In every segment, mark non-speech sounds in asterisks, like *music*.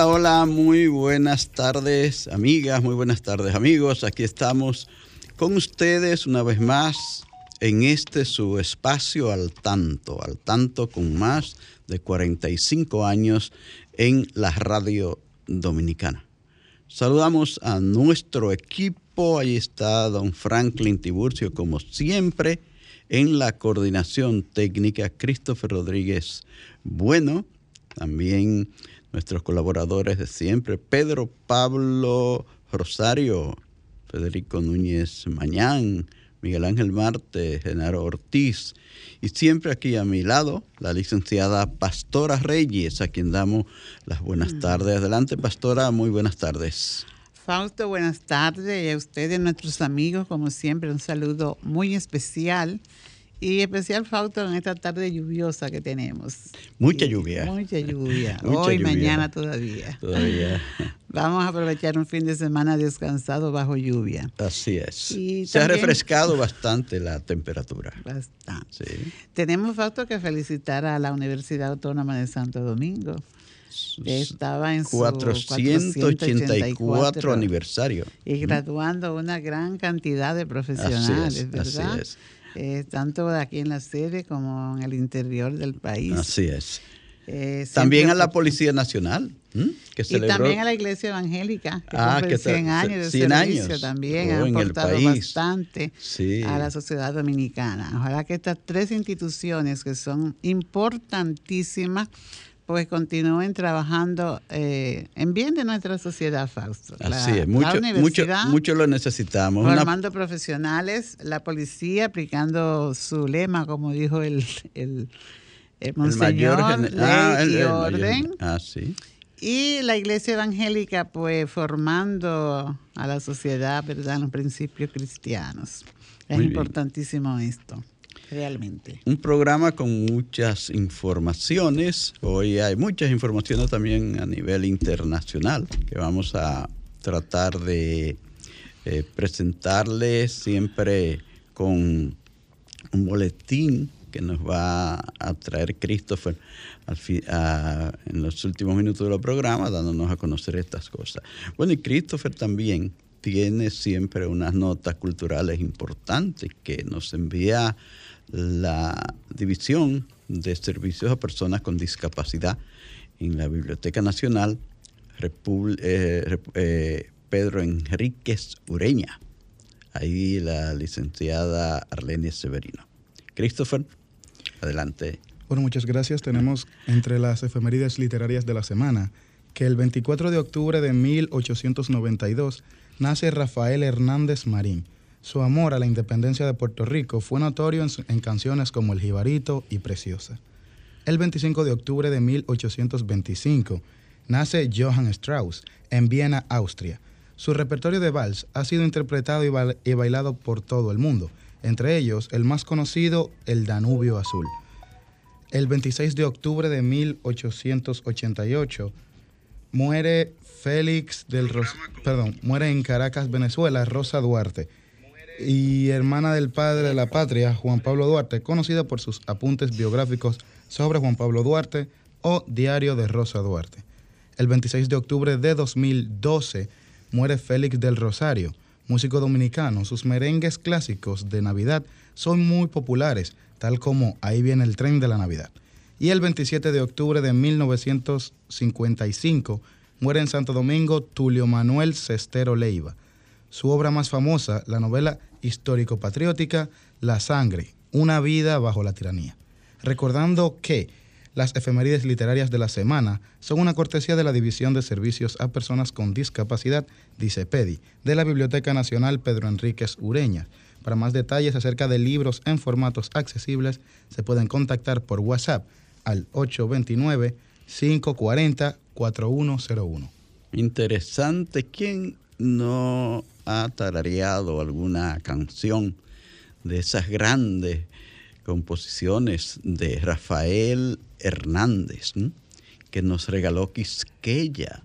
Hola, hola, muy buenas tardes amigas, muy buenas tardes amigos. Aquí estamos con ustedes una vez más en este su espacio al tanto, al tanto con más de 45 años en la radio dominicana. Saludamos a nuestro equipo, ahí está don Franklin Tiburcio como siempre, en la coordinación técnica Christopher Rodríguez Bueno, también nuestros colaboradores de siempre, Pedro Pablo Rosario, Federico Núñez Mañán, Miguel Ángel Marte, Genaro Ortiz, y siempre aquí a mi lado, la licenciada Pastora Reyes, a quien damos las buenas tardes. Adelante, Pastora, muy buenas tardes. Fausto, buenas tardes, y a ustedes, nuestros amigos, como siempre, un saludo muy especial y especial Fausto en esta tarde lluviosa que tenemos. Mucha lluvia. Mucha lluvia. *laughs* Hoy, mañana todavía. Todavía. *laughs* Vamos a aprovechar un fin de semana descansado bajo lluvia. Así es. Se ha refrescado *laughs* bastante la temperatura. Bastante. Sí. Tenemos, Fausto, que felicitar a la Universidad Autónoma de Santo Domingo. Estaba en su 484, aniversario. Y graduando una gran cantidad de profesionales, ¿verdad? Así es eh, tanto aquí en la sede como en el interior del país. Así es. Eh, también a la Policía Nacional. Que y también a la Iglesia Evangélica, que ah, cumple 100 años de 100 servicio años. también, oh, ha aportado bastante a la sociedad dominicana. Ojalá que estas tres instituciones que son importantísimas pues continúen trabajando eh, en bien de nuestra sociedad, Fausto. Así es, mucho, mucho, mucho, lo necesitamos. Formando profesionales, la policía aplicando su lema, como dijo el, el, monseñor, ah, ley y orden. ah, sí. Y la iglesia evangélica, pues formando a la sociedad, ¿verdad?, en los principios cristianos. Es importantísimo esto realmente. Un programa con muchas informaciones. Hoy hay muchas informaciones también a nivel internacional que vamos a tratar de eh, presentarles siempre con un boletín que nos va a traer Christopher en los últimos minutos del programa, dándonos a conocer estas cosas. Bueno, y Christopher también tiene siempre unas notas culturales importantes que nos envía la División de Servicios a Personas con Discapacidad en la Biblioteca Nacional eh, eh, Pedro Enríquez Ureña. Ahí la licenciada Arlene Severino. Christopher, adelante. Bueno, muchas gracias. Tenemos entre las efemérides literarias de la semana que el 24 de octubre de 1892 nace Rafael Hernández Marín su amor a la independencia de Puerto Rico fue notorio en, canciones como El Jibarito y Preciosa. El 25 de octubre de 1825 nace Johann Strauss en Viena, Austria. Su repertorio de vals ha sido interpretado y, bailado por todo el mundo, entre ellos el más conocido, El Danubio Azul. El 26 de octubre de 1888 muere Félix del perdón, muere en Caracas, Venezuela, Rosa Duarte y hermana del padre de la patria, Juan Pablo Duarte, conocida por sus apuntes biográficos sobre Juan Pablo Duarte o Diario de Rosa Duarte. El 26 de octubre de 2012 muere Félix del Rosario, músico dominicano, sus merengues clásicos de Navidad son muy populares, tal como Ahí viene el tren de la Navidad. Y el 27 de octubre de 1955 muere en Santo Domingo Tulio Manuel Cestero Leiva. Su obra más famosa, la novela histórico-patriótica La sangre, una vida bajo la tiranía. Recordando que las efemérides literarias de la semana son una cortesía de la División de Servicios a Personas con Discapacidad, dice PEDI, de la Biblioteca Nacional Pedro Enríquez Ureña. Para más detalles acerca de libros en formatos accesibles, se pueden contactar por WhatsApp al 829-540-4101. Interesante. ¿Quién no ha tarareado alguna canción de esas grandes composiciones de Rafael Hernández, que nos regaló Quisqueya.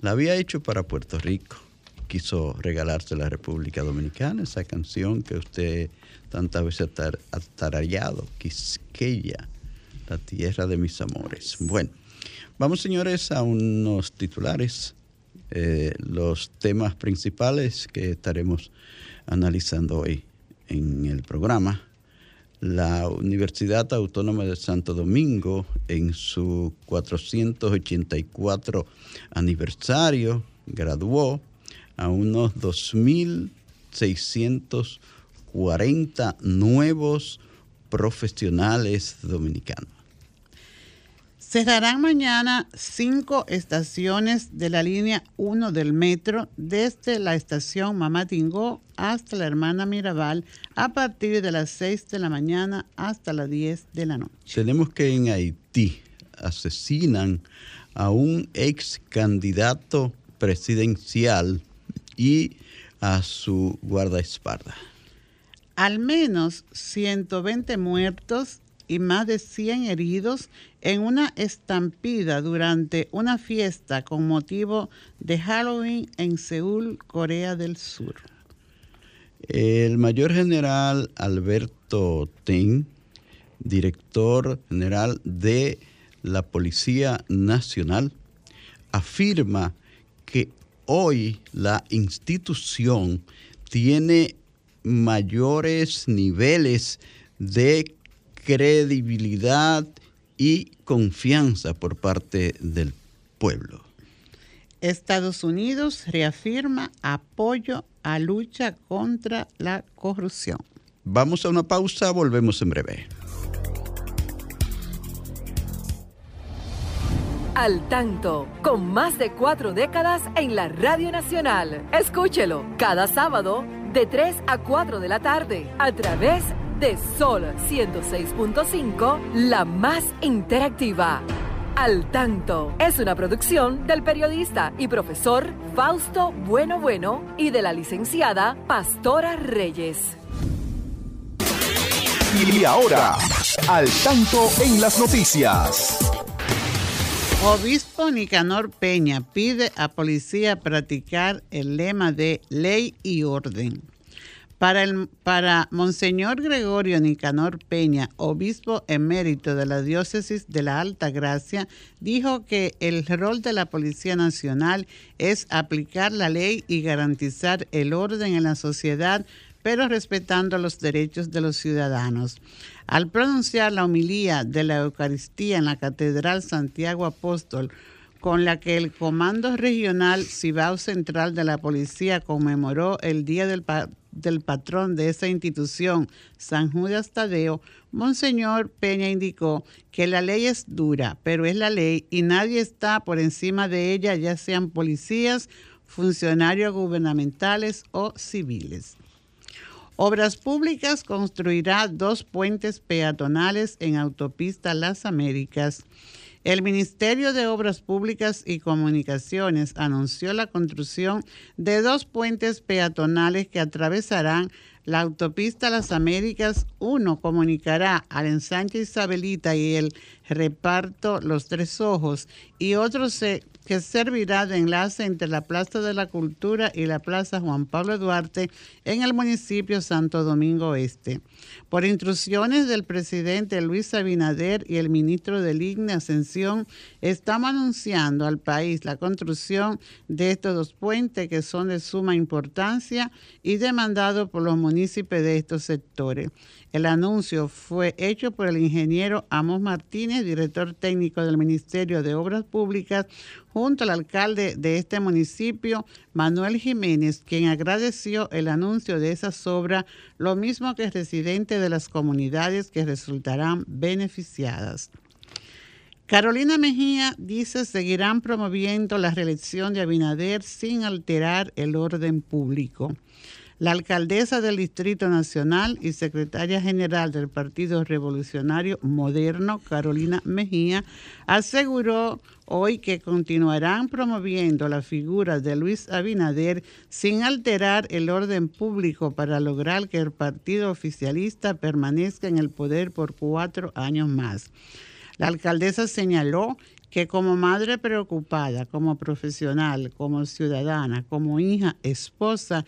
La había hecho para Puerto Rico. Quiso regalarse a la República Dominicana, esa canción que usted tantas veces ha tarareado, Quisqueya, la tierra de mis amores. Bueno, vamos señores a unos titulares, eh, los temas principales que estaremos analizando hoy en el programa la Universidad Autónoma de Santo Domingo en su 484 aniversario graduó a unos 2.640 nuevos profesionales dominicanos. Cerrarán mañana cinco estaciones de la línea 1 del metro desde la estación Mamatingó hasta la hermana Mirabal a partir de las 6 de la mañana hasta las 10 de la noche. Tenemos que en Haití asesinan a un ex candidato presidencial y a su guardaespaldas. Al menos 120 muertos y más de 100 heridos en una estampida durante una fiesta con motivo de Halloween en Seúl, Corea del Sur. El mayor general Alberto Ten, director general de la Policía Nacional, afirma que hoy la institución tiene mayores niveles de credibilidad y confianza por parte del pueblo. Estados Unidos reafirma apoyo a lucha contra la corrupción. Vamos a una pausa, volvemos en breve. Al tanto, con más de cuatro décadas en la Radio Nacional. Escúchelo cada sábado de 3 a 4 de la tarde a través de de Sol 106.5, la más interactiva. Al tanto es una producción del periodista y profesor Fausto Bueno Bueno y de la licenciada Pastora Reyes. Y ahora, al tanto en las noticias. Obispo Nicanor Peña pide a policía practicar el lema de ley y orden. Para, el, para Monseñor Gregorio Nicanor Peña, obispo emérito de la diócesis de la Alta Gracia, dijo que el rol de la Policía Nacional es aplicar la ley y garantizar el orden en la sociedad, pero respetando los derechos de los ciudadanos. Al pronunciar la homilía de la Eucaristía en la Catedral Santiago Apóstol, con la que el Comando Regional Cibao Central de la Policía conmemoró el Día del, patrón de esa institución, San Judas Tadeo, Monseñor Peña indicó que la ley es dura, pero es la ley y nadie está por encima de ella, ya sean policías, funcionarios gubernamentales o civiles. Obras Públicas construirá dos puentes peatonales en autopista Las Américas. El Ministerio de Obras Públicas y Comunicaciones anunció la construcción de dos puentes peatonales que atravesarán La autopista Las Américas 1 comunicará al ensanche Isabelita y el reparto Los Tres Ojos y otro que servirá de enlace entre la Plaza de la Cultura y la Plaza Juan Pablo Duarte en el municipio Santo Domingo Este. Por instrucciones del presidente Luis Abinader y el ministro del IGNE Ascensión, estamos anunciando al país la construcción de estos dos puentes que son de suma importancia y demandados por los municipios de estos sectores. El anuncio fue hecho por el ingeniero Amos Martínez, director técnico del Ministerio de Obras Públicas, junto al alcalde de este municipio, Manuel Jiménez, quien agradeció el anuncio de esas obras, lo mismo que residentes de las comunidades que resultarán beneficiadas. Carolina Mejía dice seguirán promoviendo la reelección de Abinader sin alterar el orden público. La alcaldesa del Distrito Nacional y secretaria general del Partido Revolucionario Moderno, Carolina Mejía, aseguró hoy que continuarán promoviendo la figura de Luis Abinader sin alterar el orden público para lograr que el partido oficialista permanezca en el poder por cuatro años más. La alcaldesa señaló que como madre preocupada, como profesional, como ciudadana, como hija, esposa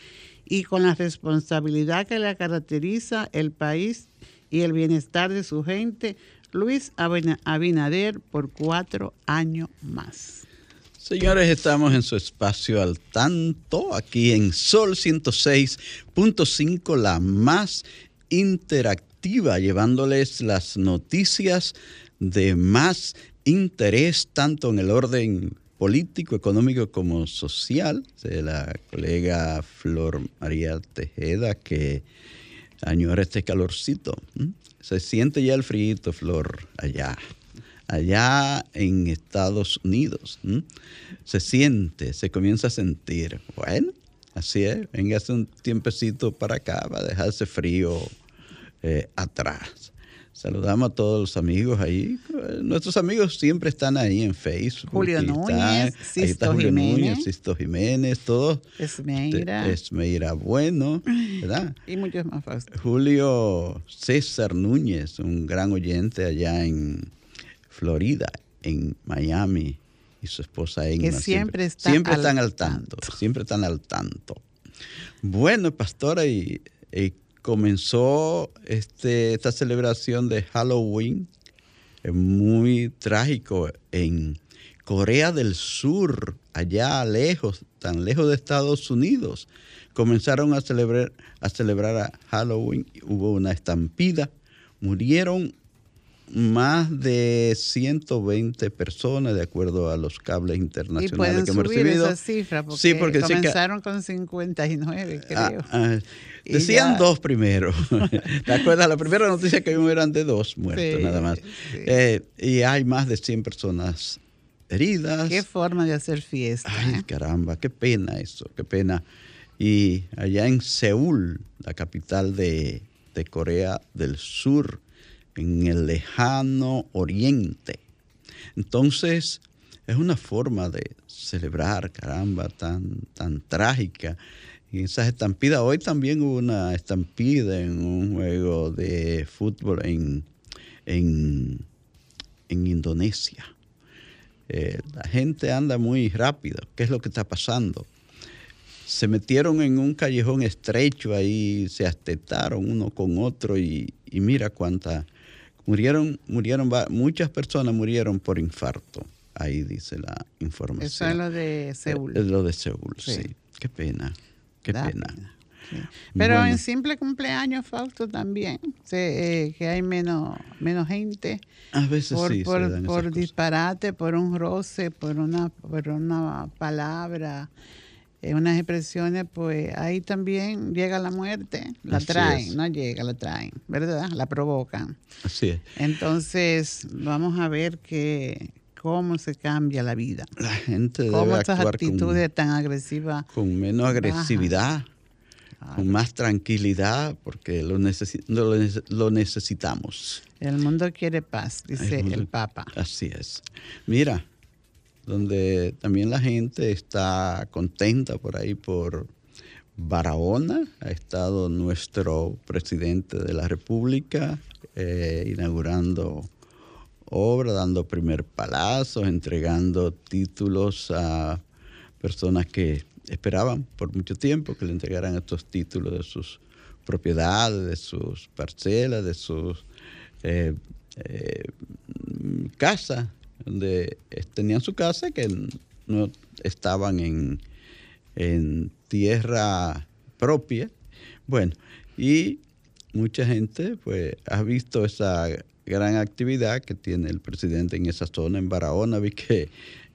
y con la responsabilidad que le caracteriza el país y el bienestar de su gente, Luis Abinader por cuatro años más. Señores, estamos en su espacio al tanto, aquí en Sol 106.5, la más interactiva, llevándoles las noticias de más interés, tanto en el orden político, económico como social de la colega Flor María Tejeda que añora este calorcito. Se siente ya el frío, Flor, allá, allá en Estados Unidos. Se siente, se comienza a sentir. Bueno, así es, venga hace un tiempecito para acá, va a dejarse frío eh, atrás. Saludamos a todos los amigos ahí. Nuestros amigos siempre están ahí en Facebook. Julio Núñez, Sisto Jiménez. Sisto Jiménez, todos. Esmeira. Esmeira Bueno, ¿verdad? *laughs* y muchos más. Julio César Núñez, un gran oyente allá en Florida, en Miami, y su esposa Egma. Que siempre, siempre están al tanto, Siempre están al tanto. Bueno, pastora, y, y comenzó este, esta celebración de Halloween muy trágico en Corea del Sur, allá lejos, tan lejos de Estados Unidos. Comenzaron a celebrar, a celebrar a Halloween, hubo una estampida, murieron más de 120 personas, de acuerdo a los cables internacionales que hemos recibido. Esa cifra porque sí, porque comenzaron con 59, ah, creo. Ah, decían dos primero. *laughs* ¿Te acuerdas? La primera noticia que vimos eran de dos muertos, nada más. Eh, y hay más de 100 personas heridas. Qué forma de hacer fiesta. Ay, ¿eh? caramba, qué pena eso, qué pena. Y allá en Seúl, la capital de, de Corea del Sur, en el lejano oriente. Entonces, es una forma de celebrar, caramba, tan, tan trágica. Y esas estampidas, hoy también hubo una estampida en un juego de fútbol en, en, Indonesia. Eh, la gente anda muy rápido. ¿Qué es lo que está pasando? Se metieron en un callejón estrecho ahí, se astetaron uno con otro y mira cuánta Murieron, murieron, muchas personas murieron por infarto. Ahí dice la información. Eso es lo de Seúl. Es lo de Seúl, sí. Qué pena, qué pena. Pero en simple cumpleaños, Fausto, también, eh, que hay menos, menos gente. A veces por, sí. Por, por disparate, por un roce, por una, por una palabra unas expresiones, pues ahí también llega la muerte, la traen, no llega, la traen, ¿verdad? La provocan. Así es. Entonces, vamos a ver que cómo se cambia la vida. La gente debe cómo estas actitudes tan agresivas. Con menos agresividad, con más tranquilidad, porque lo, lo, necesitamos. El mundo quiere paz, dice el Papa. Así es. Mira, donde también la gente está contenta por ahí por, Barahona, ha estado nuestro presidente de la República eh, inaugurando obra, dando primer palazos, entregando títulos a personas que esperaban por mucho tiempo que le entregaran estos títulos de sus propiedades, de sus parcelas, de sus eh, eh, casas, donde tenían su casa que no estaban en, en tierra propia. Bueno, y mucha gente pues ha visto esa gran actividad que tiene el presidente en esa zona, en Barahona. Vi que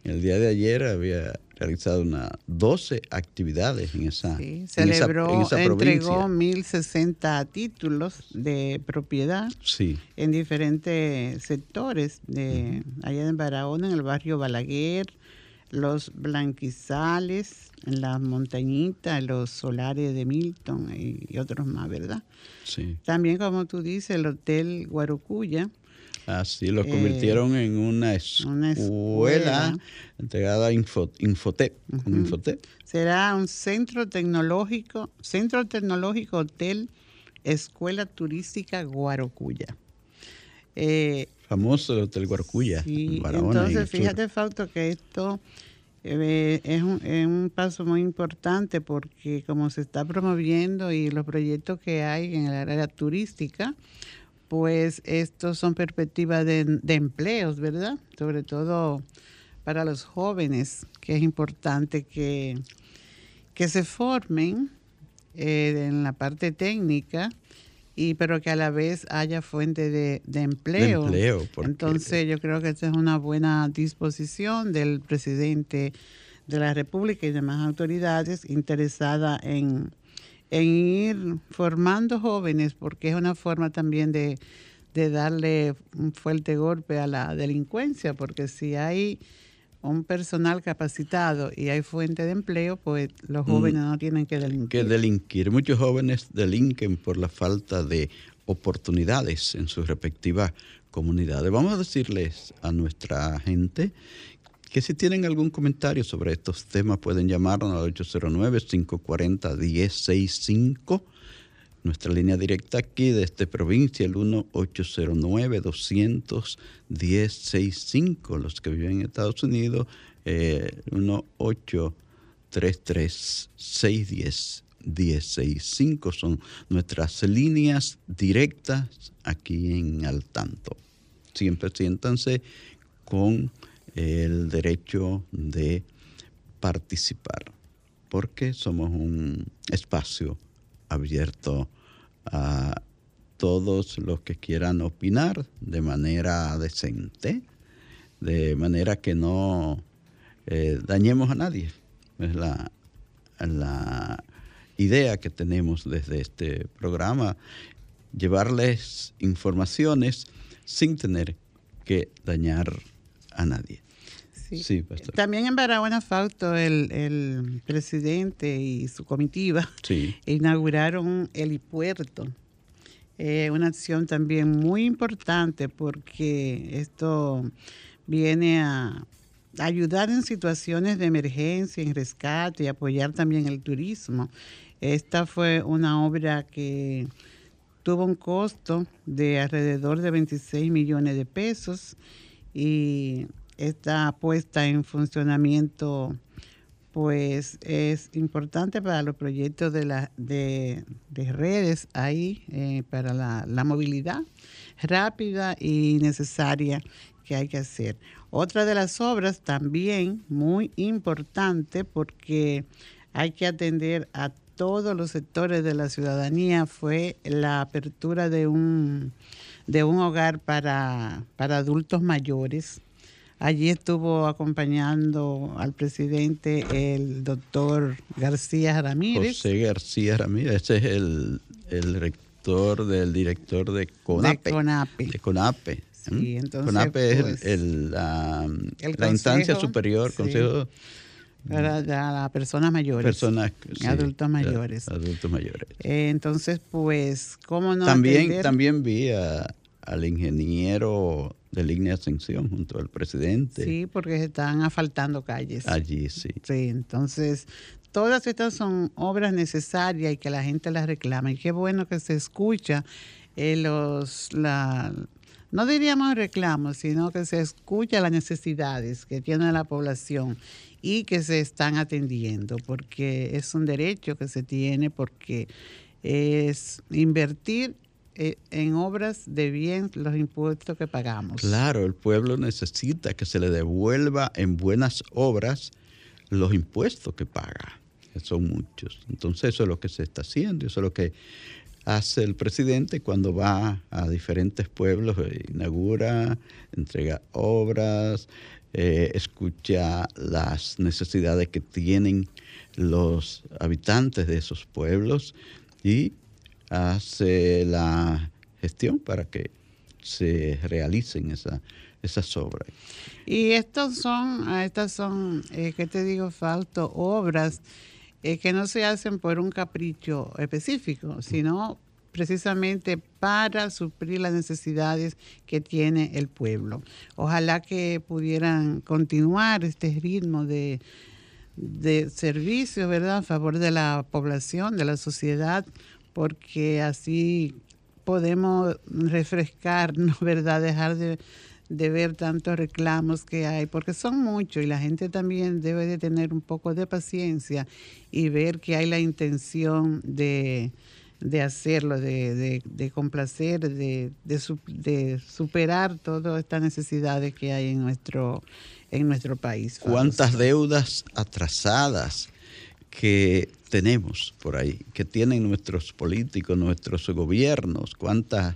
el día de ayer había realizado unas 12 actividades en esa, sí, celebró, en esa, entregó 1.060 títulos de propiedad sí. en diferentes sectores, de allá en Barahona, en el barrio Balaguer, los Blanquizales, en las montañitas, los solares de Milton y, otros más, ¿verdad? Sí. También, como tú dices, el Hotel Guarocuya. Así lo convirtieron en una escuela, entregada a Infotep, Será un centro tecnológico, centro tecnológico hotel, escuela turística Guarocuya. Eh, Famoso el Hotel Guarocuya. Sí, entonces fíjate, Fausto, que esto eh, es, un, paso muy importante porque como se está promoviendo y los proyectos que hay en el área turística, pues estos son perspectivas de, empleos, ¿verdad? Sobre todo para los jóvenes, que es importante que, que se formen eh, en la parte técnica y pero que a la vez haya fuente de, empleo. Entonces yo creo que esta es una buena disposición del presidente de la República y demás autoridades interesada en, ir formando jóvenes porque es una forma también de, de darle un fuerte golpe a la delincuencia, porque si hay un personal capacitado y hay fuente de empleo, pues los mm. jóvenes no tienen que delinquir. Que delinquir. Muchos jóvenes delinquen por la falta de oportunidades en sus respectivas comunidades. Vamos a decirles a nuestra gente que si tienen algún comentario sobre estos temas pueden llamarnos al 809-540-1065 nuestra línea directa aquí de esta provincia, el 1-809-210-65. Los que viven en Estados Unidos, eh, 1-833-610-1065 son nuestras líneas directas aquí en Al Tanto. Siempre siéntanse con el derecho de participar, porque somos un espacio abierto a todos los que quieran opinar de manera decente, de manera que no eh, dañemos a nadie. Es la, la idea que tenemos desde este programa, llevarles informaciones sin tener que dañar a nadie. Sí. También en Barahona Fausto, el, el presidente y su comitiva *laughs* inauguraron el helipuerto. Eh, una acción también muy importante porque esto viene a ayudar en situaciones de emergencia, en rescate y apoyar también el turismo. Esta fue una obra que tuvo un costo de alrededor de 26 millones de pesos y esta puesta en funcionamiento pues es importante para los proyectos de, la, de, redes ahí, eh, para la, la, movilidad rápida y necesaria que hay que hacer. Otra de las obras también muy importante porque hay que atender a todos los sectores de la ciudadanía fue la apertura de un, de un hogar para, para adultos mayores Allí estuvo acompañando al presidente el doctor García Ramírez. José García Ramírez, ese es el, rector del director de CONAPE. De CONAPE. De CONAPE. Sí, entonces, CONAPE es el, pues, la, la instancia superior, consejo para las personas mayores. Personas, adultos mayores. Adultos mayores. Eh, entonces, pues, ¿cómo no? También, también vi al ingeniero de línea de ascensión junto al presidente. Sí, porque se están asfaltando calles. Allí, sí. Sí, entonces todas estas son obras necesarias y que la gente las reclama. Y qué bueno que se escucha eh, los, la, no diríamos reclamos, sino que se escucha las necesidades que tiene la población y que se están atendiendo, porque es un derecho que se tiene, porque es invertir en obras de bien los impuestos que pagamos. Claro, el pueblo necesita que se le devuelva en buenas obras los impuestos que paga, son muchos. Entonces eso es lo que se está haciendo, eso es lo que hace el presidente cuando va a diferentes pueblos, eh, inaugura, entrega obras, eh, escucha las necesidades que tienen los habitantes de esos pueblos y hace la gestión para que se realicen esas obras. Y estos son, estas son, eh, ¿qué te digo, Fausto? Obras que no se hacen por un capricho específico, sino precisamente para suplir las necesidades que tiene el pueblo. Ojalá que pudieran continuar este ritmo de, de servicio, ¿verdad?, a favor de la población, de la sociedad, porque así podemos refrescarnos, *laughs* ¿verdad?, dejar de de ver tantos reclamos que hay, porque son muchos y la gente también debe de tener un poco de paciencia y ver que hay la intención de, hacerlo, de, de, complacer, de, de, superar todas estas necesidades que hay en nuestro, en nuestro país. ¿Cuántas deudas atrasadas que tenemos por ahí, que tienen nuestros políticos, nuestros gobiernos? ¿Cuántas,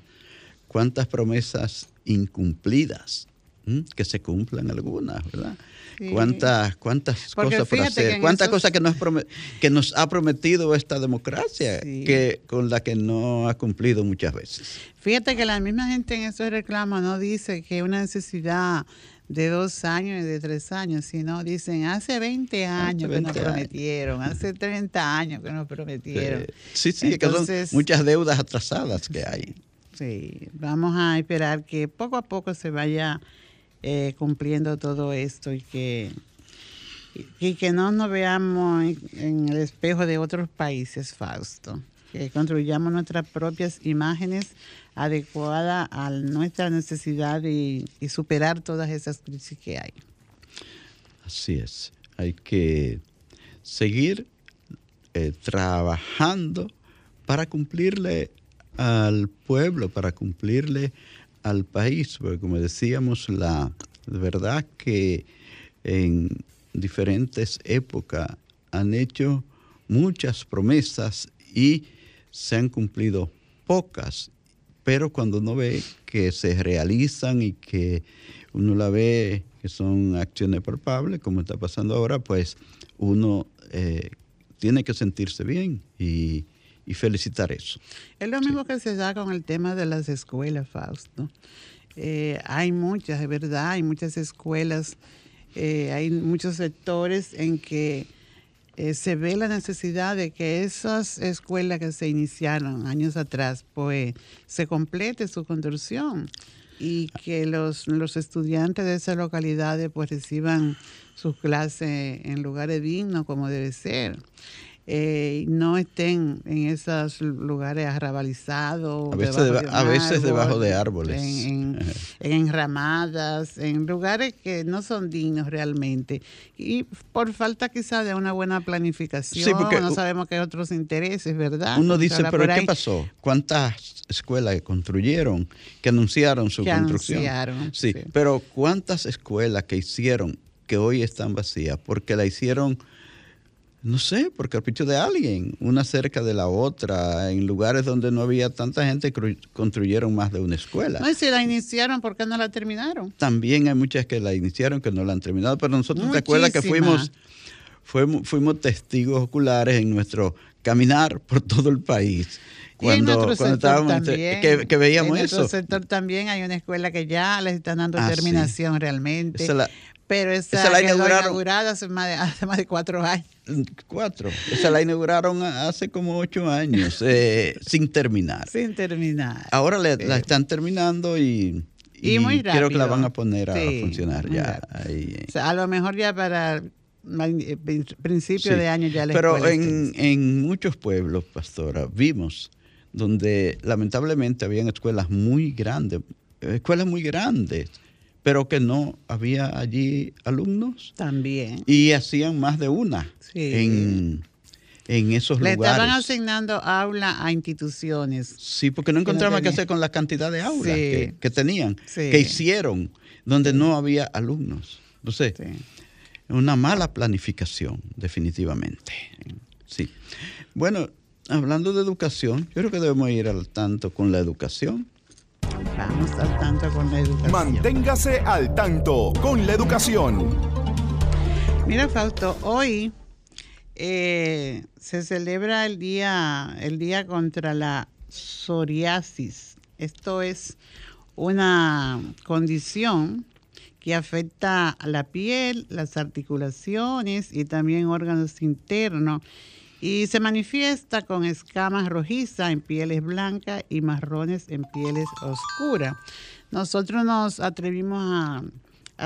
cuántas promesas incumplidas, que se cumplan algunas, ¿verdad? ¿Cuántas, cuántas cosas por hacer? ¿Cuántas cosas que nos, que nos ha prometido esta democracia que, con la que no ha cumplido muchas veces? Fíjate que la misma gente en esos reclamos no dice que una necesidad de dos años y de tres años, sino dicen hace 20 años que nos prometieron, hace 30 años que nos prometieron. Sí, sí, que son muchas deudas atrasadas que hay. Sí, vamos a esperar que poco a poco se vaya eh, cumpliendo todo esto y que, y, que no nos veamos en, el espejo de otros países, Fausto. Que construyamos nuestras propias imágenes adecuadas a nuestra necesidad y, superar todas esas crisis que hay. Así es. Hay que seguir eh, trabajando para cumplirle al pueblo, para cumplirle al país, porque como decíamos, la verdad que en diferentes épocas han hecho muchas promesas y se han cumplido pocas, pero cuando uno ve que se realizan y que uno la ve que son acciones palpables, como está pasando ahora, pues uno eh, tiene que sentirse bien y y felicitar eso. Es lo mismo que se da con el tema de las escuelas, Fausto. Eh, hay muchas, de verdad, hay muchas escuelas, eh, hay muchos sectores en que eh, se ve la necesidad de que esas escuelas que se iniciaron años atrás, pues se complete su construcción y que los, los estudiantes de esas localidades pues reciban sus clases en lugares dignos como debe ser eh, no estén en esos lugares arrabalizados. A veces, debajo, de árboles. *laughs* En, enramadas, en lugares que no son dignos realmente. Y por falta quizá de una buena planificación, no sabemos qué otros intereses, ¿verdad? Uno dice, pero ¿qué pasó? ¿Cuántas escuelas construyeron que anunciaron su construcción? sí, pero ¿cuántas escuelas que hicieron que hoy están vacías? Porque la hicieron no sé, por capricho de alguien, una cerca de la otra, en lugares donde no había tanta gente, construyeron más de una escuela. No, y si la iniciaron, ¿por qué no la terminaron? También hay muchas que la iniciaron, que no la han terminado, pero nosotros, ¿te acuerdas que fuimos, fuimos, fuimos testigos oculares en nuestro caminar por todo el país? Cuando, cuando estábamos, que, que, veíamos en eso. En sector también hay una escuela que ya les están dando ah, terminación realmente. Pero esa, la inauguraron, inaugurada hace más, de, *laughs* hace más de cuatro años. Cuatro. Esa la inauguraron hace como ocho años, eh, *laughs* sin terminar. Sin terminar. Ahora la están terminando y, y, muy creo que la van a poner a funcionar ya. a lo mejor ya para eh, principio de año ya la Pero en, en muchos pueblos, pastora, vimos donde lamentablemente habían escuelas muy grandes, escuelas muy grandes, pero que no había allí alumnos. También. Y hacían más de una en, en, esos lugares. Le estaban asignando aula a instituciones. Sí, porque no encontraban qué hacer con la cantidad de aulas que, tenían, que hicieron, donde no había alumnos. Entonces, una mala planificación, definitivamente. Sí. Bueno, hablando de educación, yo creo que debemos ir al tanto con la educación. Vamos al tanto con la educación. Manténgase al tanto con la educación. Mira, Fausto, hoy eh, se celebra el día, el día contra la psoriasis. Esto es una condición que afecta a la piel, las articulaciones y también órganos internos y se manifiesta con escamas rojizas en pieles blancas y marrones en pieles oscuras. Nosotros nos atrevimos a,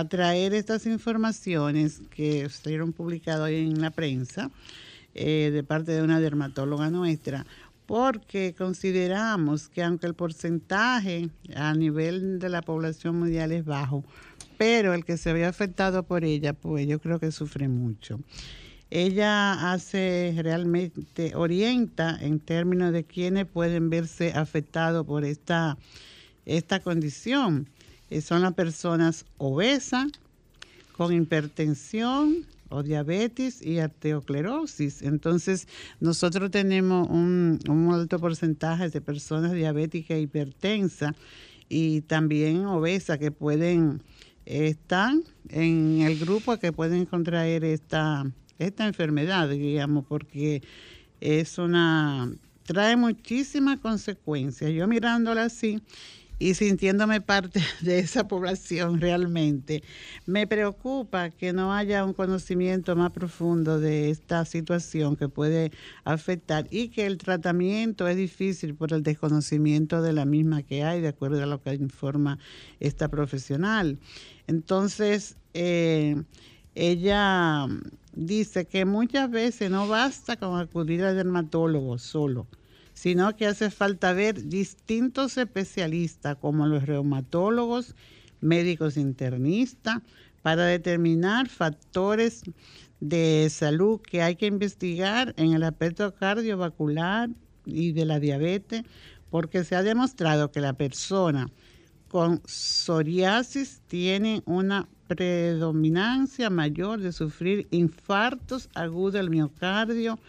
traer estas informaciones que fueron publicadas hoy en la prensa eh, de parte de una dermatóloga nuestra, porque consideramos que aunque el porcentaje a nivel de la población mundial es bajo, pero el que se ve afectado por ella, pues yo creo que sufre mucho ella hace realmente, orienta en términos de quienes pueden verse afectados por esta, esta condición. Eh, son las personas obesas, con hipertensión o diabetes y arteriosclerosis. Entonces, nosotros tenemos un, alto porcentaje de personas diabéticas e hipertensas y también obesas que pueden estar en el grupo que pueden contraer esta esta enfermedad, digamos, porque es una trae muchísimas consecuencias. Yo mirándola así y sintiéndome parte *laughs* de esa población realmente, me preocupa que no haya un conocimiento más profundo de esta situación que puede afectar y que el tratamiento es difícil por el desconocimiento de la misma que hay, de acuerdo a lo que informa esta profesional. Entonces, eh, ella dice que muchas veces no basta con acudir al dermatólogo solo, sino que hace falta ver distintos especialistas como los reumatólogos, médicos internistas, para determinar factores de salud que hay que investigar en el aspecto cardiovascular y de la diabetes, porque se ha demostrado que la persona con psoriasis tiene una predominancia mayor de sufrir infartos agudos del miocardio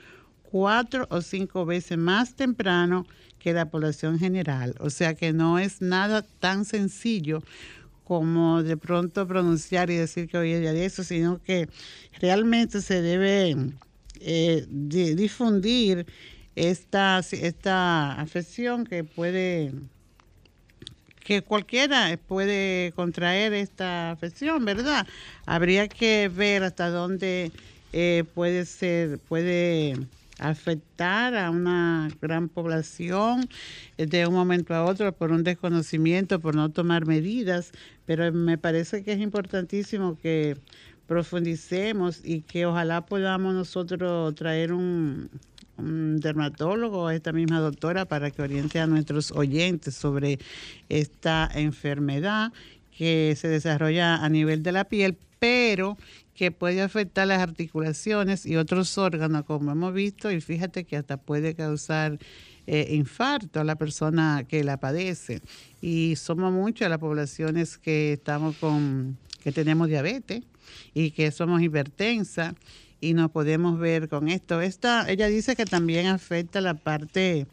cuatro o cinco veces más temprano que la población general. O sea que no es nada tan sencillo como de pronto pronunciar y decir que hoy es día de eso, sino que realmente se debe eh, difundir esta, esta afección que puede que cualquiera puede contraer esta afección, ¿verdad? Habría que ver hasta dónde eh, puede ser, puede afectar a una gran población de un momento a otro por un desconocimiento, por no tomar medidas, pero me parece que es importantísimo que profundicemos y que ojalá podamos nosotros traer un, un dermatólogo, esta misma doctora, para que oriente a nuestros oyentes sobre esta enfermedad que se desarrolla a nivel de la piel, pero que puede afectar las articulaciones y otros órganos, como hemos visto, y fíjate que hasta puede causar eh, infarto a la persona que la padece. Y somos muchas las poblaciones que estamos con, que tenemos diabetes y que somos hipertensas y no podemos ver con esto. Esta, ella dice que también afecta la parte,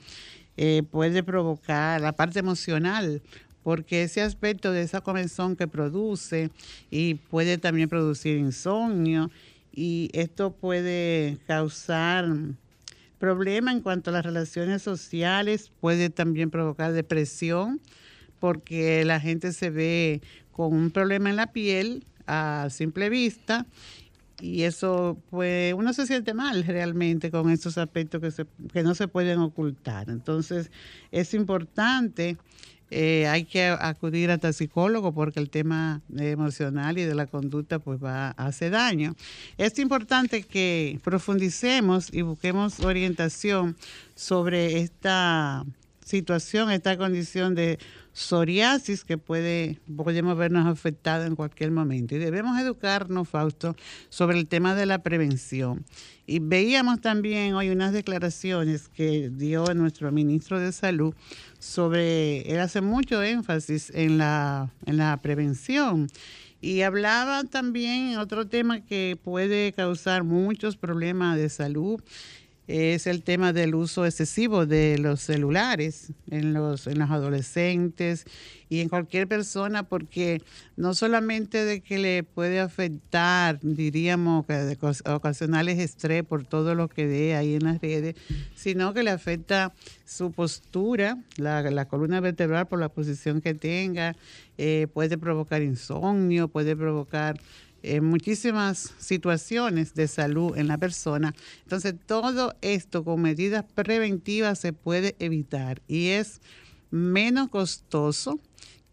eh, puede provocar la parte emocional, porque ese aspecto de esa comezón que produce y puede también producir insomnio y esto puede causar problemas en cuanto a las relaciones sociales, puede también provocar depresión porque la gente se ve con un problema en la piel a simple vista y eso, pues, uno se siente mal realmente con estos aspectos que, se, que no se pueden ocultar. Entonces, es importante eh, hay que acudir hasta el psicólogo porque el tema emocional y de la conducta pues va a hacer daño. Es importante que profundicemos y busquemos orientación sobre esta situación, esta condición de psoriasis que puede, podemos vernos afectados en cualquier momento. Y debemos educarnos, Fausto, sobre el tema de la prevención. Y veíamos también hoy unas declaraciones que dio nuestro ministro de Salud sobre, él hace mucho énfasis en la, en la prevención. Y hablaba también otro tema que puede causar muchos problemas de salud es el tema del uso excesivo de los celulares en los, en los adolescentes y en cualquier persona, porque no solamente de que le puede afectar, diríamos, ocasionales estrés por todo lo que ve ahí en las redes, sino que le afecta su postura, la, columna vertebral por la posición que tenga, eh, puede provocar insomnio, puede provocar en muchísimas situaciones de salud en la persona. Entonces, todo esto con medidas preventivas se puede evitar y es menos costoso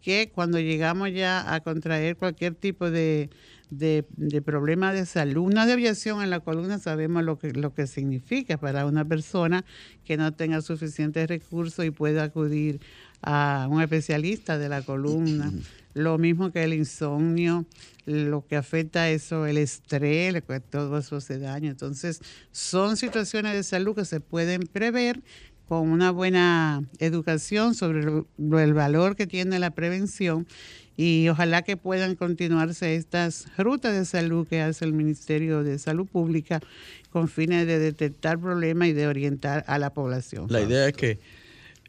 que cuando llegamos ya a contraer cualquier tipo de, de, problema de salud. Una deviación en la columna sabemos lo que, lo que significa para una persona que no tenga suficientes recursos y pueda acudir a un especialista de la columna. Lo mismo que el insomnio, lo que afecta a eso, el estrés, todo eso hace daño. Entonces, son situaciones de salud que se pueden prever con una buena educación sobre el valor que tiene la prevención y ojalá que puedan continuarse estas rutas de salud que hace el Ministerio de Salud Pública con fines de detectar problemas y de orientar a la población. La idea es que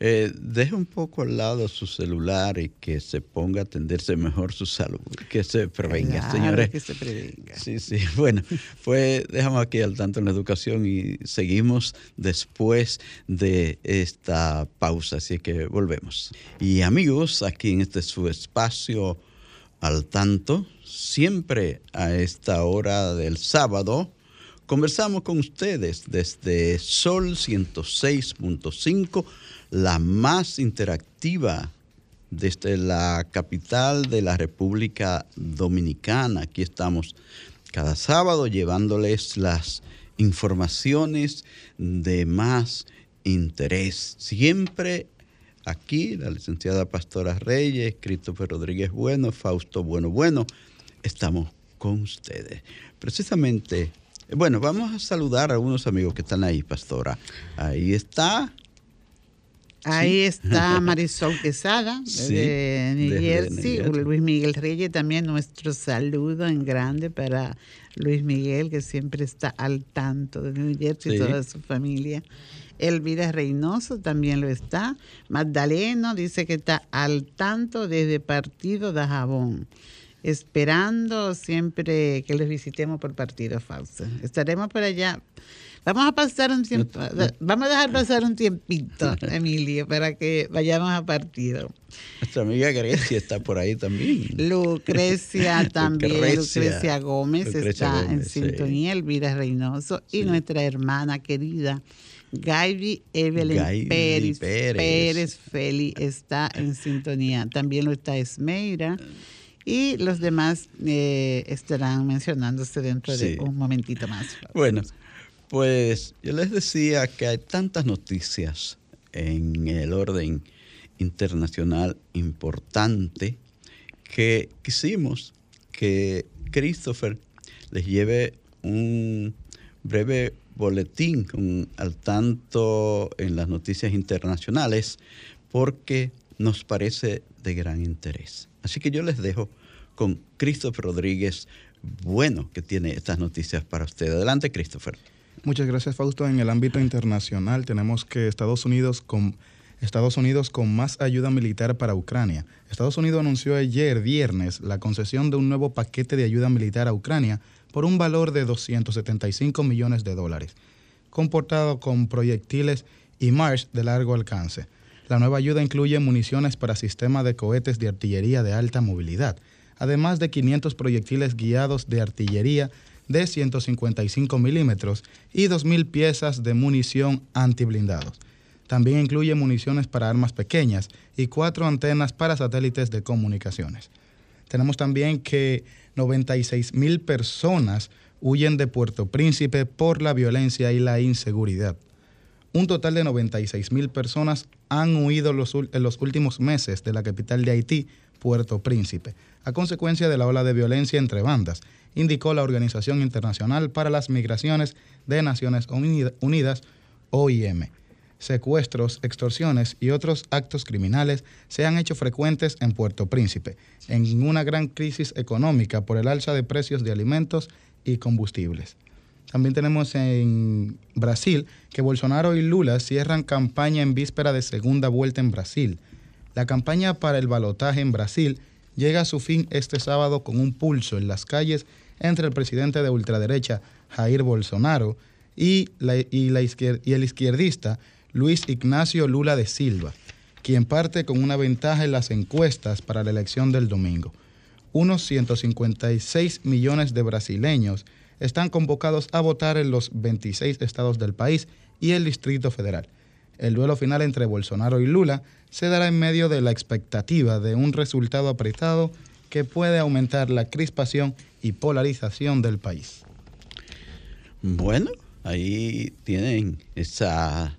eh, deje un poco al lado su celular y que se ponga a atenderse mejor su salud, que se prevenga, señores. Que se prevenga. Sí, sí. *laughs* Bueno, pues dejamos aquí al tanto en la educación y seguimos después de esta pausa, así que volvemos. Y amigos, aquí en este su espacio al tanto, siempre a esta hora del sábado, conversamos con ustedes desde Sol 106.5 la más interactiva desde la capital de la República Dominicana. Aquí estamos cada sábado llevándoles las informaciones de más interés. Siempre aquí la licenciada Pastora Reyes, Christopher Rodríguez Bueno, Fausto Bueno Bueno, estamos con ustedes. Precisamente, bueno, vamos a saludar a algunos amigos que están ahí, Pastora. Ahí está Ahí está *laughs* Marisol Quesada de New Jersey, Luis Miguel Reyes también nuestro saludo en grande para Luis Miguel que siempre está al tanto de New Jersey y toda su familia. Elvira Reynoso también lo está. Magdaleno dice que está al tanto desde Partido de Jabón esperando siempre que les visitemos por partido falso. Estaremos por allá Vamos a pasar un tiempo, vamos a dejar pasar un tiempito, *laughs* Emilio, para que vayamos a partido. Nuestra amiga Grecia está por ahí también. Lucrecia *laughs* también, Lucrecia, Gómez está en sintonía, Elvira Reynoso y nuestra hermana querida. Gaby Evelyn Pérez, Pérez. Feli está en sintonía. También lo está Esmeira y los demás eh, estarán mencionándose dentro de un momentito más. Bueno, pues yo les decía que hay tantas noticias en el orden internacional importante que quisimos que Christopher les lleve un breve boletín al tanto en las noticias internacionales porque nos parece de gran interés. Así que yo les dejo con Christopher Rodríguez, bueno, que tiene estas noticias para usted. Adelante, Christopher. Muchas gracias, Fausto. En el ámbito internacional tenemos que Estados Unidos con Estados Unidos con más ayuda militar para Ucrania. Estados Unidos anunció ayer viernes la concesión de un nuevo paquete de ayuda militar a Ucrania por un valor de 275 millones de dólares, comportado con proyectiles y Mars de largo alcance. La nueva ayuda incluye municiones para sistemas de cohetes de artillería de alta movilidad, además de 500 proyectiles guiados de artillería de 155 milímetros y 2.000 piezas de munición antiblindados. También incluye municiones para armas pequeñas y cuatro antenas para satélites de comunicaciones. Tenemos también que 96 mil personas huyen de Puerto Príncipe por la violencia y la inseguridad. Un total de 96 mil personas han huido en los últimos meses de la capital de Haití, Puerto Príncipe, a consecuencia de la ola de violencia entre bandas, indicó la Organización Internacional para las Migraciones de Naciones Unidas, OIM secuestros, extorsiones y otros actos criminales se han hecho frecuentes en Puerto Príncipe, en una gran crisis económica por el alza de precios de alimentos y combustibles. También tenemos en Brasil que Bolsonaro y Lula cierran campaña en víspera de segunda vuelta en Brasil. La campaña para el balotaje en Brasil llega a su fin este sábado con un pulso en las calles entre el presidente de ultraderecha Jair Bolsonaro y, y el izquierdista Luis Ignacio Lula de Silva, quien parte con una ventaja en las encuestas para la elección del domingo. Unos 156 millones de brasileños están convocados a votar en los 26 estados del país y el Distrito Federal. El duelo final entre Bolsonaro y Lula se dará en medio de la expectativa de un resultado apretado que puede aumentar la crispación y polarización del país. Bueno, ahí tienen esa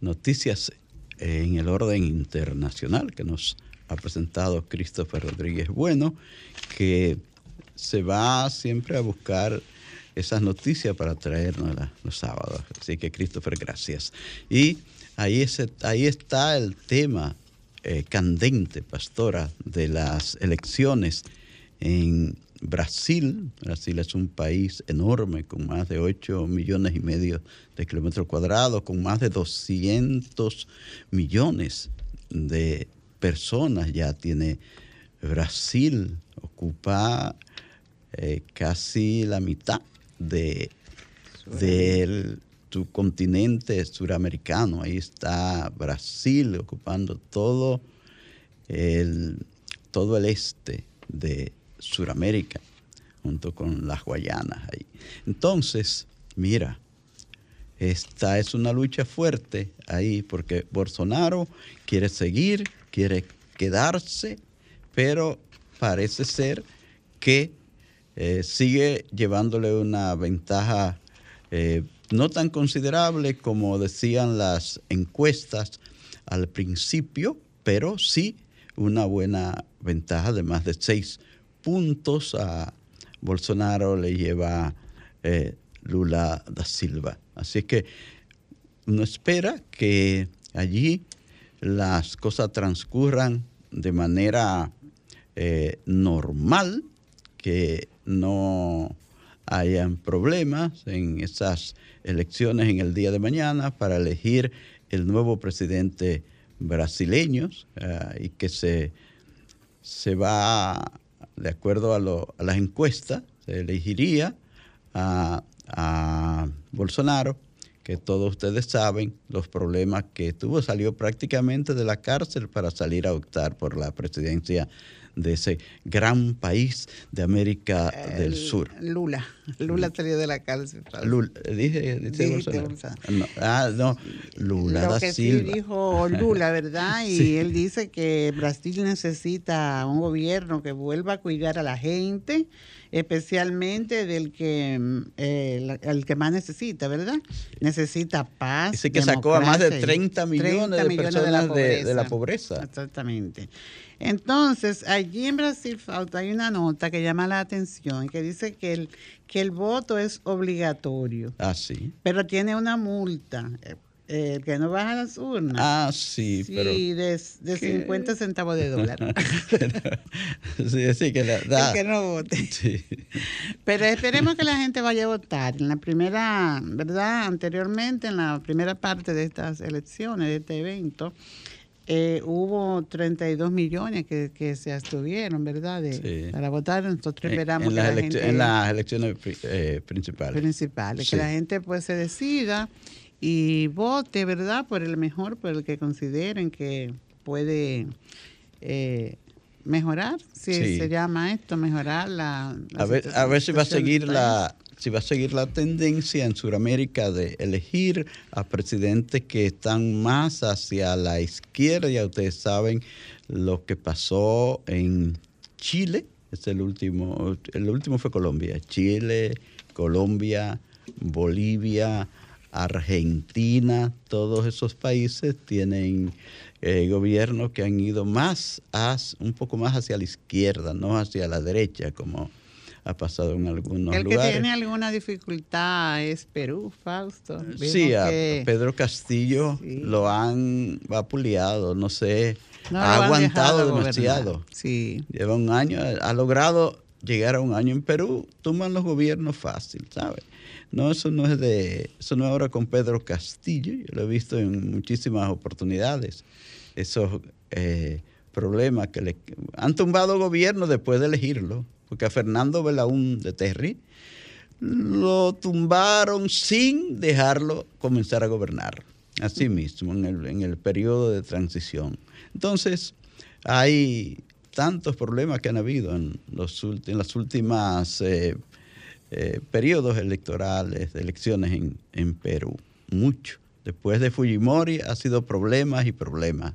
noticias en el orden internacional que nos ha presentado Christopher Rodríguez Bueno, que se va siempre a buscar esas noticias para traernos los sábados. Así que Christopher, gracias. Y ahí, ahí está el tema eh, candente, pastora, de las elecciones en Brasil, Brasil es un país enorme con más de 8 millones y medio de kilómetros cuadrados, con más de 200 millones de personas ya tiene Brasil, ocupa eh, casi la mitad de, del continente suramericano. Ahí está Brasil ocupando todo el, todo el este de Suramérica, junto con las Guayanas ahí. Entonces, mira, esta es una lucha fuerte ahí porque Bolsonaro quiere seguir, quiere quedarse, pero parece ser que eh, sigue llevándole una ventaja eh, no tan considerable como decían las encuestas al principio, pero sí una buena ventaja de más de seis puntos a Bolsonaro le lleva eh, Lula da Silva. Así que uno espera que allí las cosas transcurran de manera normal, que no hayan problemas en esas elecciones en el día de mañana para elegir el nuevo presidente brasileño eh, y que se, se va de acuerdo a, las encuestas, se elegiría a, Bolsonaro, que todos ustedes saben los problemas que tuvo, salió prácticamente de la cárcel para salir a optar por la presidencia de ese gran país de América del Sur. Lula. Lula salió de la cárcel. Lula, dije, ah, no, Lula Lo que Sí dijo Lula, ¿verdad? *laughs* Y él dice que Brasil necesita un gobierno que vuelva a cuidar a la gente, especialmente del que eh, el, que más necesita, ¿verdad? Necesita paz. Dice que sacó a más de 30 millones, de personas de la pobreza. Exactamente. Entonces, allí en Brasil hay una nota que llama la atención que dice que el, que el voto es obligatorio. Ah, sí. Pero tiene una multa. Eh, eh, que no baja las urnas. Ah, sí, pero. Sí, de, de 50 centavos de dólar. *laughs* sí, sí, que da. que no vote. Sí. Pero esperemos que la gente vaya a votar. En la primera, ¿verdad? Anteriormente, en la primera parte de estas elecciones, de este evento, eh, hubo 32 millones que, que se abstuvieron, ¿verdad? Para votar. Nosotros esperamos en, que la gente, en las elecciones eh, principales. Principales, que la gente pues se decida y vote, ¿verdad? Por el mejor, por el que consideren que puede eh, mejorar, si se llama esto, mejorar la... a, ver, a ver si va a seguir la si va a seguir la tendencia en Sudamérica de elegir a presidentes que están más hacia la izquierda. Ya ustedes saben lo que pasó en Chile, es el último, el último fue Colombia, Chile, Colombia, Bolivia, Argentina, todos esos países tienen eh, gobiernos que han ido más, un poco más hacia la izquierda, no hacia la derecha, como ha pasado en algunos lugares. El que tiene alguna dificultad es Perú, Fausto. sí, a Pedro Castillo lo han vapuleado, no sé, ha aguantado demasiado. Sí. Lleva un año, ha logrado llegar a un año en Perú, toman los gobiernos fácil, ¿sabes? No, eso no es de, eso no es ahora con Pedro Castillo, yo lo he visto en muchísimas oportunidades, esos eh, problemas que le han tumbado gobierno después de elegirlo, porque a Fernando Belaún de Terry lo tumbaron sin dejarlo comenzar a gobernar, así mismo, en el, en el periodo de transición. Entonces, hay tantos problemas que han habido en, los, en las últimas eh, eh, periodos electorales, elecciones en, en, Perú. Mucho. Después de Fujimori ha sido problemas y problemas.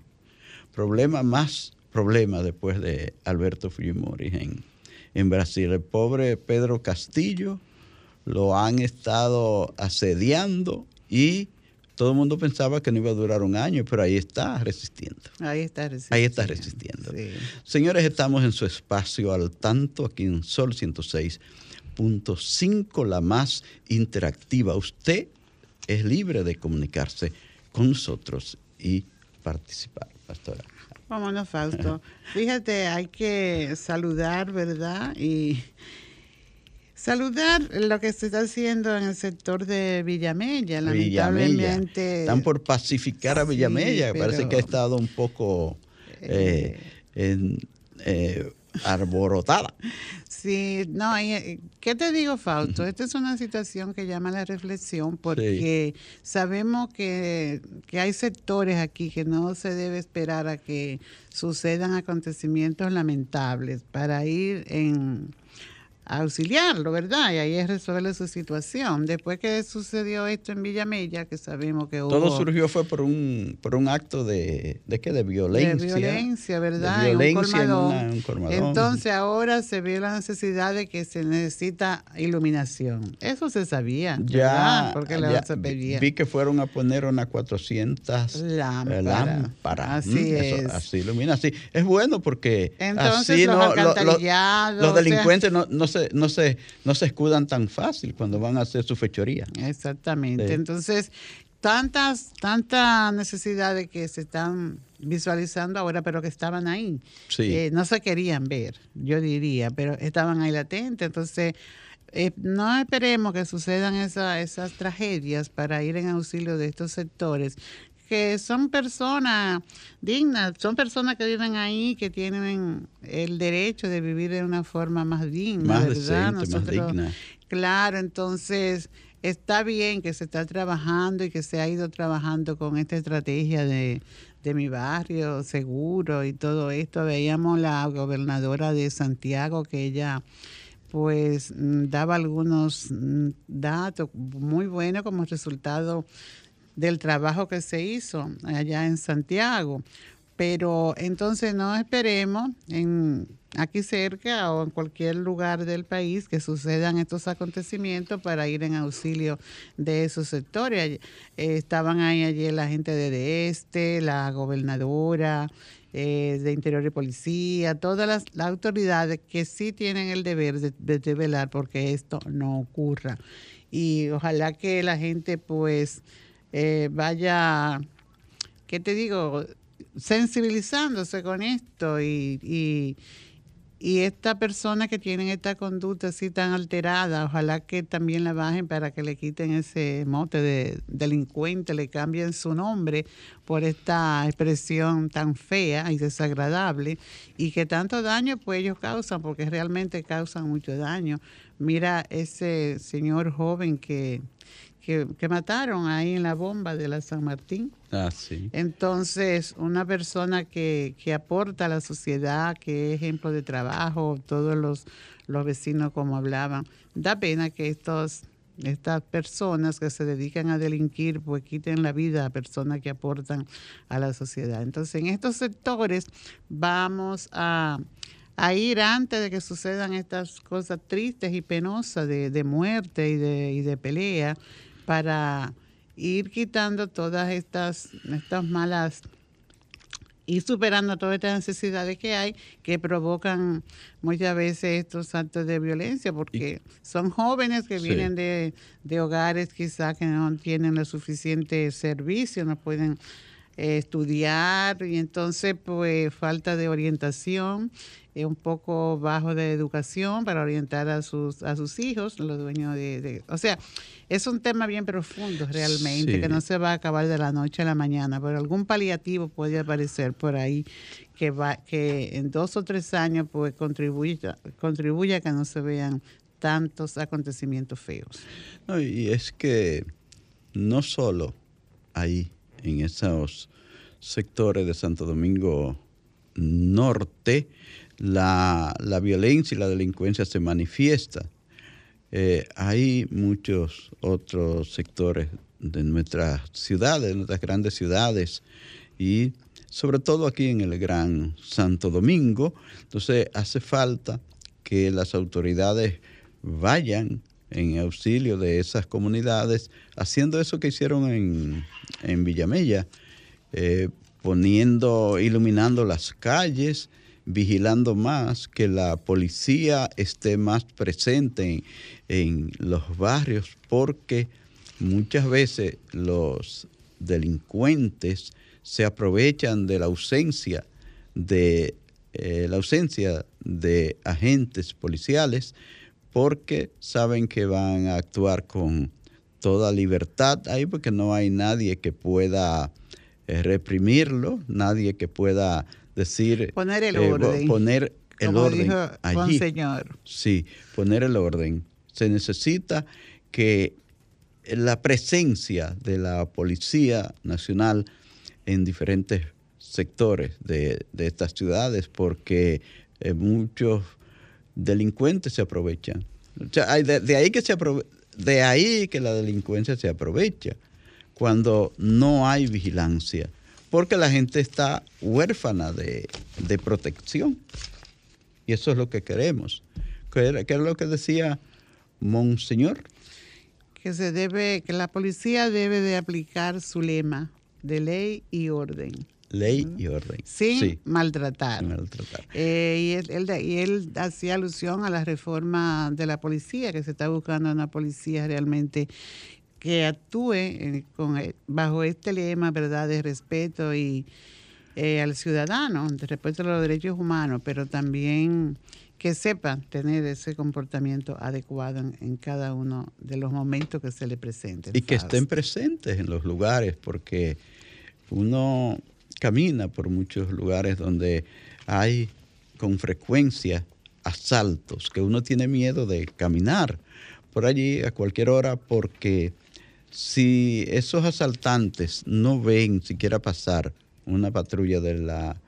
Problemas más problemas después de Alberto Fujimori en, en Brasil. El pobre Pedro Castillo lo han estado asediando y todo el mundo pensaba que no iba a durar un año, pero ahí está resistiendo. Ahí está resistiendo. Ahí está resistiendo. Señores, estamos en su espacio al tanto aquí en Sol 106.5, la más interactiva. Usted es libre de comunicarse con nosotros y participar, pastora. Vámonos, Fausto. *laughs* Fíjate, hay que saludar, ¿verdad? Y saludar lo que se está haciendo en el sector de Villamella. Lamentablemente. Están por pacificar a Villamella. Parece que ha estado un poco eh, eh, arborotada. Sí, no, eh, ¿qué te digo, Fausto? Esta es una situación que llama a la reflexión porque sabemos que, que, hay sectores aquí que no se debe esperar a que sucedan acontecimientos lamentables para ir en auxiliarlo, ¿verdad? Y ahí resuelve su situación. Después que sucedió esto en Villamella, que sabemos que hubo... Todo surgió fue por un, por un acto de, ¿de qué? De violencia. De violencia, ¿verdad? De violencia en, un colmadón. Entonces ahora se ve la necesidad de que se necesita iluminación. Eso se sabía, ya, Porque ya, se Vi que fueron a poner unas 400 lámparas. lámparas. Así es. así ilumina, así. Es bueno porque Entonces, así los, no, los delincuentes no, no se, no, se, no se escudan tan fácil cuando van a hacer su fechoría. Exactamente. Entonces, tantas, tantas necesidades que se están visualizando ahora, pero que estaban ahí. Eh, no se querían ver, yo diría, pero estaban ahí latentes. Entonces, eh, no esperemos que sucedan esas tragedias para ir en auxilio de estos sectores que son personas dignas, son personas que viven ahí, que tienen el derecho de vivir de una forma más digna, más ¿verdad? más digna. Claro, entonces está bien que se está trabajando y que se ha ido trabajando con esta estrategia de, de mi barrio seguro y todo esto. Veíamos la gobernadora de Santiago que ella pues mm, daba algunos mm, datos muy buenos como resultado del trabajo que se hizo allá en Santiago. Pero entonces no esperemos en aquí cerca o en cualquier lugar del país que sucedan estos acontecimientos para ir en auxilio de esos sectores. Eh, estaban ahí ayer la gente de este, la gobernadora, eh, de Interior y Policía, todas las, autoridades que sí tienen el deber de, de velar porque esto no ocurra. Y ojalá que la gente pues eh, vaya, ¿qué te digo? Sensibilizándose con esto y, y, y esta persona que tiene esta conducta así tan alterada, ojalá que también la bajen para que le quiten ese mote de delincuente, le cambien su nombre por esta expresión tan fea y desagradable y que tanto daño pues ellos causan, porque realmente causan mucho daño. Mira ese señor joven que que, mataron ahí en la bomba de la San Martín. Ah, sí. Entonces, una persona que, que aporta a la sociedad, que es ejemplo de trabajo, todos los, los vecinos como hablaban, da pena que estos estas personas que se dedican a delinquir pues quiten la vida a personas que aportan a la sociedad. Entonces, en estos sectores vamos a, ir antes de que sucedan estas cosas tristes y penosas de, muerte y de, y de pelea para ir quitando todas estas, estas malas y superando todas estas necesidades que hay que provocan muchas veces estos actos de violencia, porque son jóvenes que vienen de, hogares quizás que no tienen el suficiente servicio, no pueden eh, estudiar y entonces pues falta de orientación un poco bajo de educación para orientar a sus a sus hijos los dueños de, o sea es un tema bien profundo realmente que no se va a acabar de la noche a la mañana pero algún paliativo puede aparecer por ahí que va que en dos o tres años pues contribuya contribuya a que no se vean tantos acontecimientos feos. Y es que no solo ahí en esos sectores de Santo Domingo Norte la, violencia y la delincuencia se manifiesta. Eh, hay muchos otros sectores de nuestras ciudades, de nuestras grandes ciudades, y sobre todo aquí en el Gran Santo Domingo. Entonces hace falta que las autoridades vayan en auxilio de esas comunidades, haciendo eso que hicieron en, en Villamella, eh, poniendo, iluminando las calles, vigilando más, que la policía esté más presente en, los barrios, porque muchas veces los delincuentes se aprovechan de la ausencia de eh, la ausencia de agentes policiales porque saben que van a actuar con toda libertad ahí porque no hay nadie que pueda eh, reprimirlo, nadie que pueda decir... Poner el eh, orden. poner el orden allí. Señor. Sí, poner el orden. Se necesita que la presencia de la Policía Nacional en diferentes sectores de, estas ciudades, porque eh, muchos delincuentes se aprovechan. de, ahí que se de ahí que la delincuencia se aprovecha cuando no hay vigilancia porque la gente está huérfana de, protección. Y eso es lo que queremos. ¿Qué es lo que decía Monseñor? Que se debe, que la policía debe de aplicar su lema de ley y orden. Ley y orden. Sin maltratar. Eh, y, él, y él hacía alusión a la reforma de la policía, que se está buscando una policía realmente que actúe con, eh, bajo este lema, ¿verdad?, de respeto y eh, al ciudadano, de respeto a los derechos humanos, pero también que sepan tener ese comportamiento adecuado en, cada uno de los momentos que se le presenten. Y que estén presentes en los lugares, porque uno camina por muchos lugares donde hay con frecuencia asaltos, que uno tiene miedo de caminar por allí a cualquier hora porque si esos asaltantes no ven siquiera pasar una patrulla de la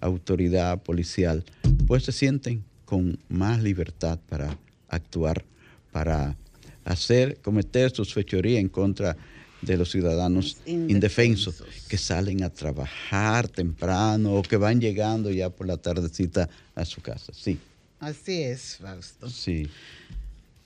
autoridad policial, pues se sienten con más libertad para actuar, para hacer, cometer sus fechorías en contra de los ciudadanos indefensos. que salen a trabajar temprano o que van llegando ya por la tardecita a su casa. Sí. Así es, Fausto. Sí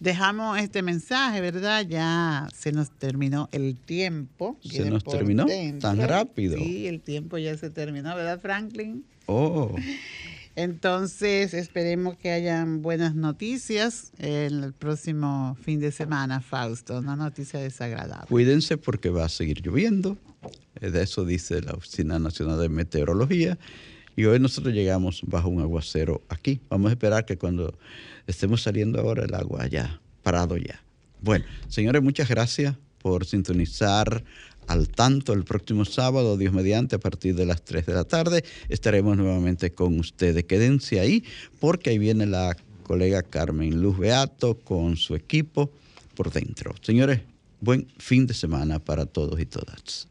dejamos este mensaje, ¿verdad? Ya se nos terminó el tiempo. Se nos terminó tan rápido. Sí, el tiempo ya se terminó, ¿verdad, Franklin? Oh. *laughs* Entonces, esperemos que hayan buenas noticias el próximo fin de semana, Fausto. Una noticia desagradable. Cuídense porque va a seguir lloviendo. Eh, de eso dice la Oficina Nacional de Meteorología. Y hoy nosotros llegamos bajo un aguacero aquí. Vamos a esperar que cuando estemos saliendo ahora el agua ya, parado ya. Bueno, señores, muchas gracias por sintonizar al tanto el próximo sábado, Dios mediante, a partir de las 3 de la tarde. Estaremos nuevamente con ustedes. Quédense ahí porque ahí viene la colega Carmen Luz Beato con su equipo por dentro. Señores, buen fin de semana para todos y todas.